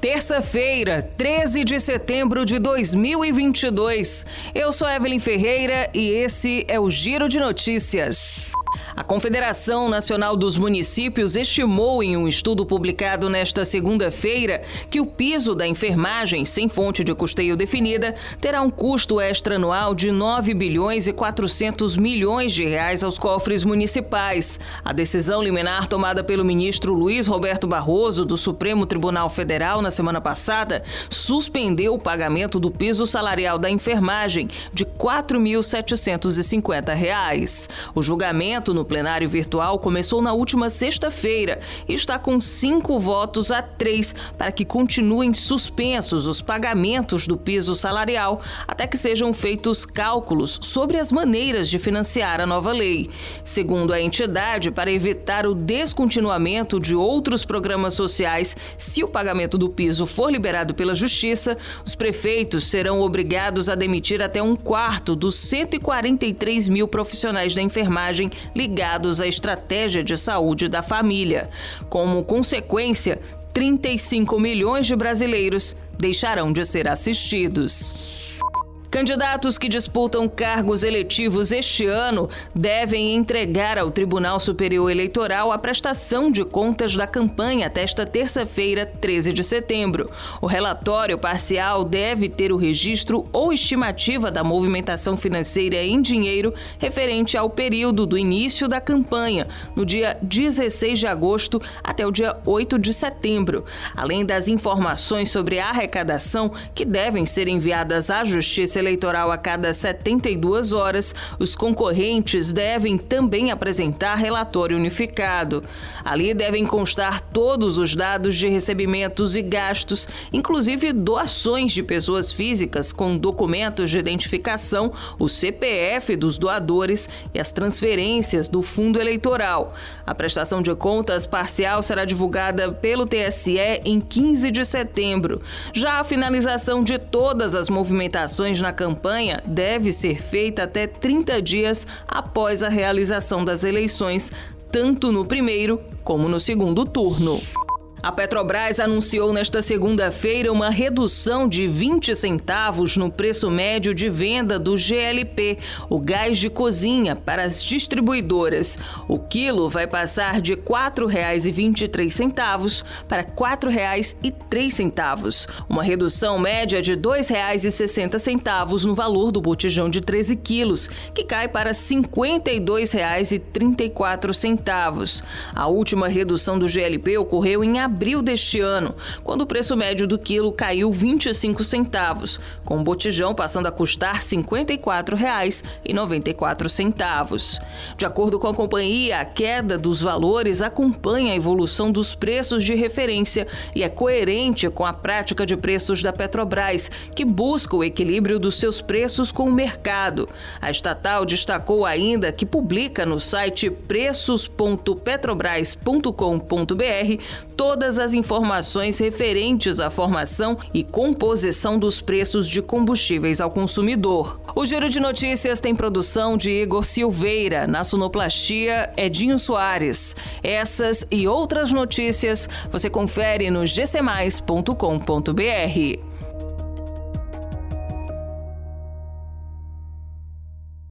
Terça-feira, 13 de setembro de 2022. Eu sou Evelyn Ferreira e esse é o Giro de Notícias. A Confederação Nacional dos Municípios estimou em um estudo publicado nesta segunda-feira que o piso da enfermagem sem fonte de custeio definida terá um custo extra anual de 9 bilhões e 400 milhões de reais aos cofres municipais. A decisão liminar tomada pelo ministro Luiz Roberto Barroso do Supremo Tribunal Federal na semana passada suspendeu o pagamento do piso salarial da enfermagem de R$ 4.750. O julgamento no plenário virtual começou na última sexta-feira e está com cinco votos a três para que continuem suspensos os pagamentos do piso salarial até que sejam feitos cálculos sobre as maneiras de financiar a nova lei. Segundo a entidade, para evitar o descontinuamento de outros programas sociais, se o pagamento do piso for liberado pela Justiça, os prefeitos serão obrigados a demitir até um quarto dos 143 mil profissionais da enfermagem ligados à estratégia de saúde da família. Como consequência, 35 milhões de brasileiros deixarão de ser assistidos. Candidatos que disputam cargos eletivos este ano devem entregar ao Tribunal Superior Eleitoral a prestação de contas da campanha até esta terça-feira, 13 de setembro. O relatório parcial deve ter o registro ou estimativa da movimentação financeira em dinheiro referente ao período do início da campanha, no dia 16 de agosto até o dia 8 de setembro, além das informações sobre a arrecadação que devem ser enviadas à Justiça eleitoral a cada 72 horas, os concorrentes devem também apresentar relatório unificado. Ali devem constar todos os dados de recebimentos e gastos, inclusive doações de pessoas físicas com documentos de identificação, o CPF dos doadores e as transferências do fundo eleitoral. A prestação de contas parcial será divulgada pelo TSE em 15 de setembro. Já a finalização de todas as movimentações na campanha deve ser feita até 30 dias após a realização das eleições, tanto no primeiro como no segundo turno. A Petrobras anunciou nesta segunda-feira uma redução de 20 centavos no preço médio de venda do GLP, o gás de cozinha, para as distribuidoras. O quilo vai passar de R$ 4,23 para R$ 4,03, uma redução média de R$ 2,60 no valor do botijão de 13 quilos, que cai para R$ 52,34. A última redução do GLP ocorreu em abril abril deste ano, quando o preço médio do quilo caiu 25 centavos, com o botijão passando a custar R$ 54,94. De acordo com a companhia, a queda dos valores acompanha a evolução dos preços de referência e é coerente com a prática de preços da Petrobras, que busca o equilíbrio dos seus preços com o mercado. A estatal destacou ainda que publica no site preços.petrobras.com.br todas as informações referentes à formação e composição dos preços de combustíveis ao consumidor. O Giro de Notícias tem produção de Igor Silveira, na sonoplastia Edinho Soares. Essas e outras notícias você confere no gcmais.com.br.